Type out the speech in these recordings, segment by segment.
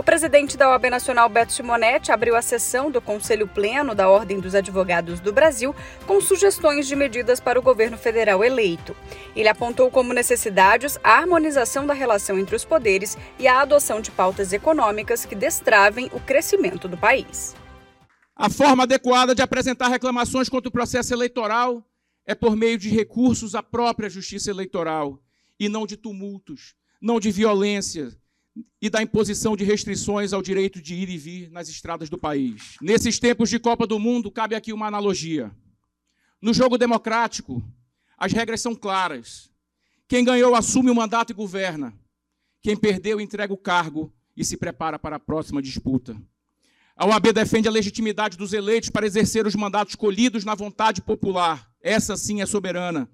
O presidente da OAB Nacional, Beto Simonetti, abriu a sessão do Conselho Pleno da Ordem dos Advogados do Brasil com sugestões de medidas para o governo federal eleito. Ele apontou como necessidades a harmonização da relação entre os poderes e a adoção de pautas econômicas que destravem o crescimento do país. A forma adequada de apresentar reclamações contra o processo eleitoral é por meio de recursos à própria justiça eleitoral e não de tumultos, não de violência, e da imposição de restrições ao direito de ir e vir nas estradas do país. Nesses tempos de Copa do Mundo, cabe aqui uma analogia. No jogo democrático, as regras são claras. Quem ganhou assume o mandato e governa. Quem perdeu entrega o cargo e se prepara para a próxima disputa. A OAB defende a legitimidade dos eleitos para exercer os mandatos colhidos na vontade popular. Essa sim é soberana.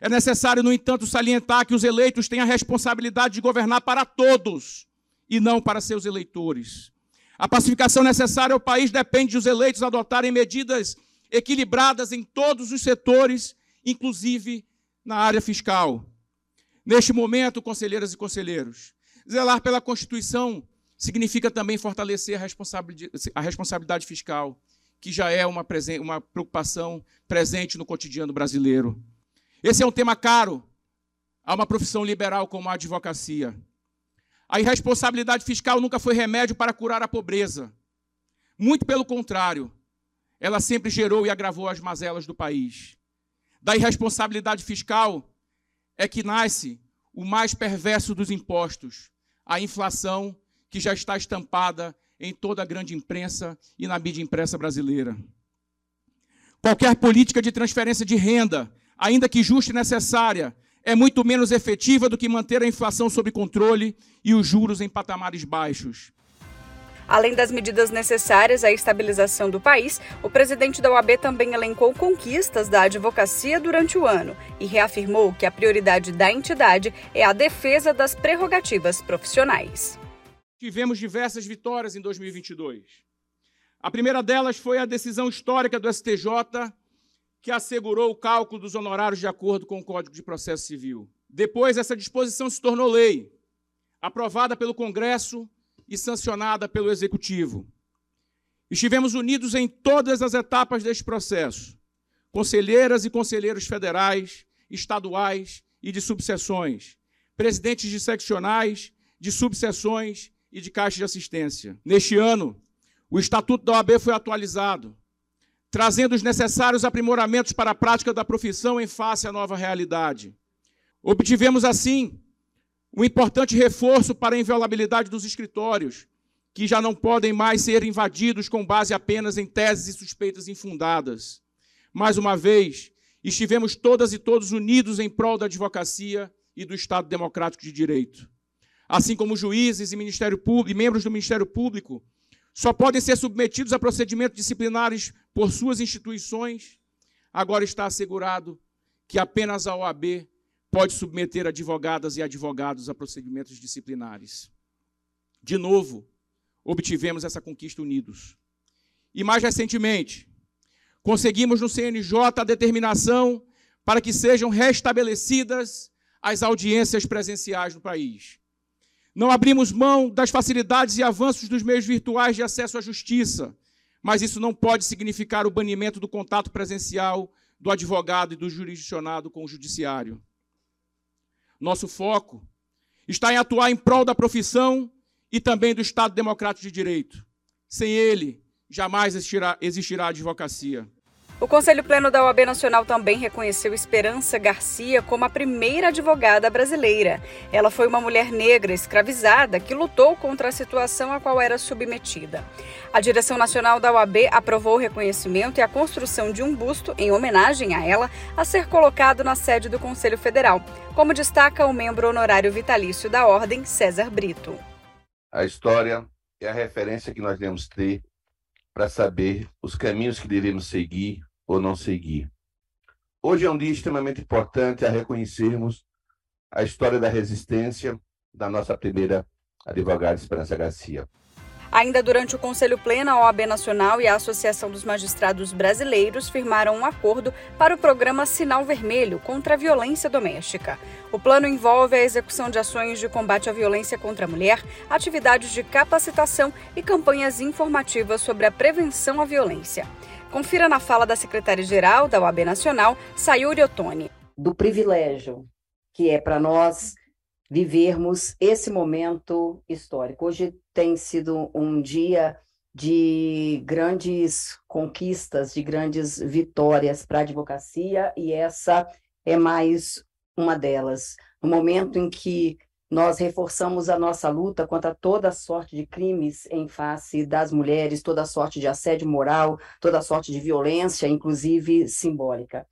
É necessário, no entanto, salientar que os eleitos têm a responsabilidade de governar para todos e não para seus eleitores. A pacificação necessária ao país depende dos eleitos adotarem medidas equilibradas em todos os setores, inclusive na área fiscal. Neste momento, conselheiras e conselheiros, zelar pela Constituição significa também fortalecer a responsabilidade fiscal, que já é uma, uma preocupação presente no cotidiano brasileiro. Esse é um tema caro a uma profissão liberal como a advocacia. A irresponsabilidade fiscal nunca foi remédio para curar a pobreza. Muito pelo contrário, ela sempre gerou e agravou as mazelas do país. Da irresponsabilidade fiscal é que nasce o mais perverso dos impostos, a inflação que já está estampada em toda a grande imprensa e na mídia impressa brasileira. Qualquer política de transferência de renda ainda que justa e necessária, é muito menos efetiva do que manter a inflação sob controle e os juros em patamares baixos. Além das medidas necessárias à estabilização do país, o presidente da OAB também elencou conquistas da advocacia durante o ano e reafirmou que a prioridade da entidade é a defesa das prerrogativas profissionais. Tivemos diversas vitórias em 2022. A primeira delas foi a decisão histórica do STJ que assegurou o cálculo dos honorários de acordo com o Código de Processo Civil. Depois, essa disposição se tornou lei, aprovada pelo Congresso e sancionada pelo Executivo. Estivemos unidos em todas as etapas deste processo, conselheiras e conselheiros federais, estaduais e de subseções, presidentes de seccionais, de subseções e de caixa de assistência. Neste ano, o Estatuto da OAB foi atualizado, trazendo os necessários aprimoramentos para a prática da profissão em face à nova realidade. Obtivemos, assim, um importante reforço para a inviolabilidade dos escritórios, que já não podem mais ser invadidos com base apenas em teses e suspeitas infundadas. Mais uma vez, estivemos todas e todos unidos em prol da advocacia e do Estado Democrático de Direito. Assim como juízes e, Ministério Público, e membros do Ministério Público só podem ser submetidos a procedimentos disciplinares por suas instituições, agora está assegurado que apenas a OAB pode submeter advogadas e advogados a procedimentos disciplinares. De novo, obtivemos essa conquista unidos. E mais recentemente, conseguimos no CNJ a determinação para que sejam restabelecidas as audiências presenciais no país. Não abrimos mão das facilidades e avanços dos meios virtuais de acesso à justiça, mas isso não pode significar o banimento do contato presencial do advogado e do jurisdicionado com o judiciário. Nosso foco está em atuar em prol da profissão e também do Estado Democrático de Direito. Sem ele, jamais existirá, existirá advocacia. O Conselho Pleno da OAB Nacional também reconheceu Esperança Garcia como a primeira advogada brasileira. Ela foi uma mulher negra escravizada que lutou contra a situação a qual era submetida. A direção nacional da OAB aprovou o reconhecimento e a construção de um busto em homenagem a ela a ser colocado na sede do Conselho Federal, como destaca o membro honorário vitalício da Ordem, César Brito. A história é a referência que nós devemos ter para saber os caminhos que devemos seguir ou não seguir. Hoje é um dia extremamente importante a reconhecermos a história da resistência da nossa primeira advogada Esperança Garcia. Ainda durante o Conselho Pleno, a OAB Nacional e a Associação dos Magistrados Brasileiros firmaram um acordo para o programa Sinal Vermelho contra a violência doméstica. O plano envolve a execução de ações de combate à violência contra a mulher, atividades de capacitação e campanhas informativas sobre a prevenção à violência. Confira na fala da secretária-geral da OAB Nacional, Sayuri Ottoni. Do privilégio que é para nós vivermos esse momento histórico. Hoje tem sido um dia de grandes conquistas, de grandes vitórias para a advocacia, e essa é mais uma delas. No momento em que nós reforçamos a nossa luta contra toda sorte de crimes em face das mulheres, toda sorte de assédio moral, toda sorte de violência, inclusive simbólica.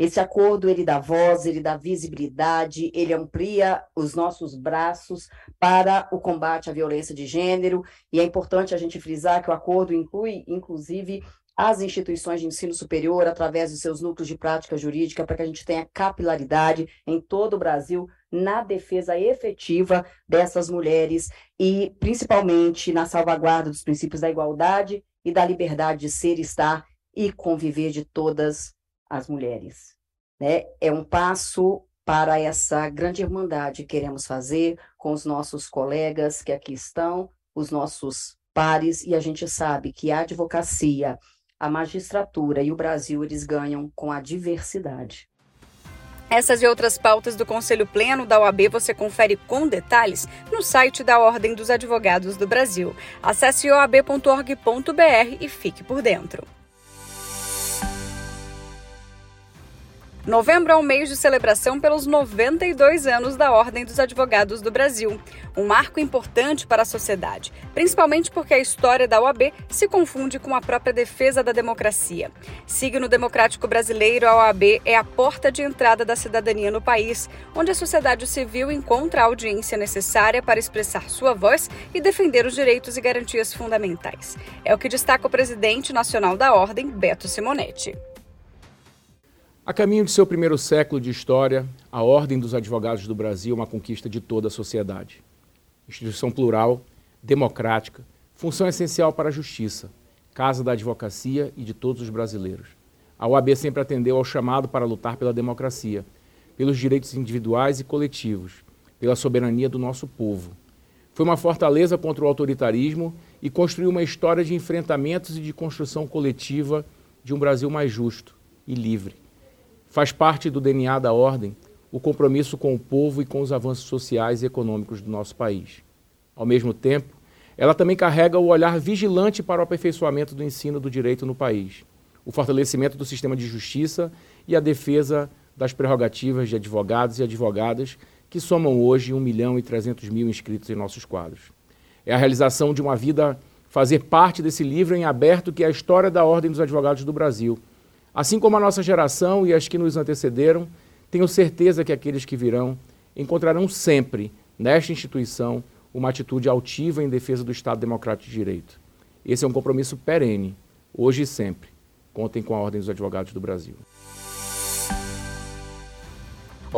Esse acordo ele dá voz, ele dá visibilidade, ele amplia os nossos braços para o combate à violência de gênero, e é importante a gente frisar que o acordo inclui, inclusive, as instituições de ensino superior através dos seus núcleos de prática jurídica para que a gente tenha capilaridade em todo o Brasil na defesa efetiva dessas mulheres e principalmente na salvaguarda dos princípios da igualdade e da liberdade de ser, estar e conviver de todas as mulheres. Né? É um passo para essa grande irmandade que queremos fazer com os nossos colegas que aqui estão, os nossos pares, e a gente sabe que a advocacia, a magistratura e o Brasil, eles ganham com a diversidade. Essas e outras pautas do Conselho Pleno da OAB você confere com detalhes no site da Ordem dos Advogados do Brasil. Acesse oab.org.br e fique por dentro. Novembro é um mês de celebração pelos 92 anos da Ordem dos Advogados do Brasil, um marco importante para a sociedade, principalmente porque a história da OAB se confunde com a própria defesa da democracia. Signo democrático brasileiro, a OAB é a porta de entrada da cidadania no país, onde a sociedade civil encontra a audiência necessária para expressar sua voz e defender os direitos e garantias fundamentais. É o que destaca o presidente nacional da Ordem, Beto Simonetti. A caminho de seu primeiro século de história, a Ordem dos Advogados do Brasil é uma conquista de toda a sociedade. Instituição plural, democrática, função essencial para a justiça, casa da advocacia e de todos os brasileiros. A OAB sempre atendeu ao chamado para lutar pela democracia, pelos direitos individuais e coletivos, pela soberania do nosso povo. Foi uma fortaleza contra o autoritarismo e construiu uma história de enfrentamentos e de construção coletiva de um Brasil mais justo e livre. Faz parte do DNA da Ordem o compromisso com o povo e com os avanços sociais e econômicos do nosso país. Ao mesmo tempo, ela também carrega o olhar vigilante para o aperfeiçoamento do ensino do direito no país, o fortalecimento do sistema de justiça e a defesa das prerrogativas de advogados e advogadas que somam hoje 1 milhão e 300 mil inscritos em nossos quadros. É a realização de uma vida fazer parte desse livro em aberto que é a história da Ordem dos Advogados do Brasil, Assim como a nossa geração e as que nos antecederam, tenho certeza que aqueles que virão encontrarão sempre, nesta instituição, uma atitude altiva em defesa do Estado Democrático de Direito. Esse é um compromisso perene, hoje e sempre. Contem com a Ordem dos Advogados do Brasil.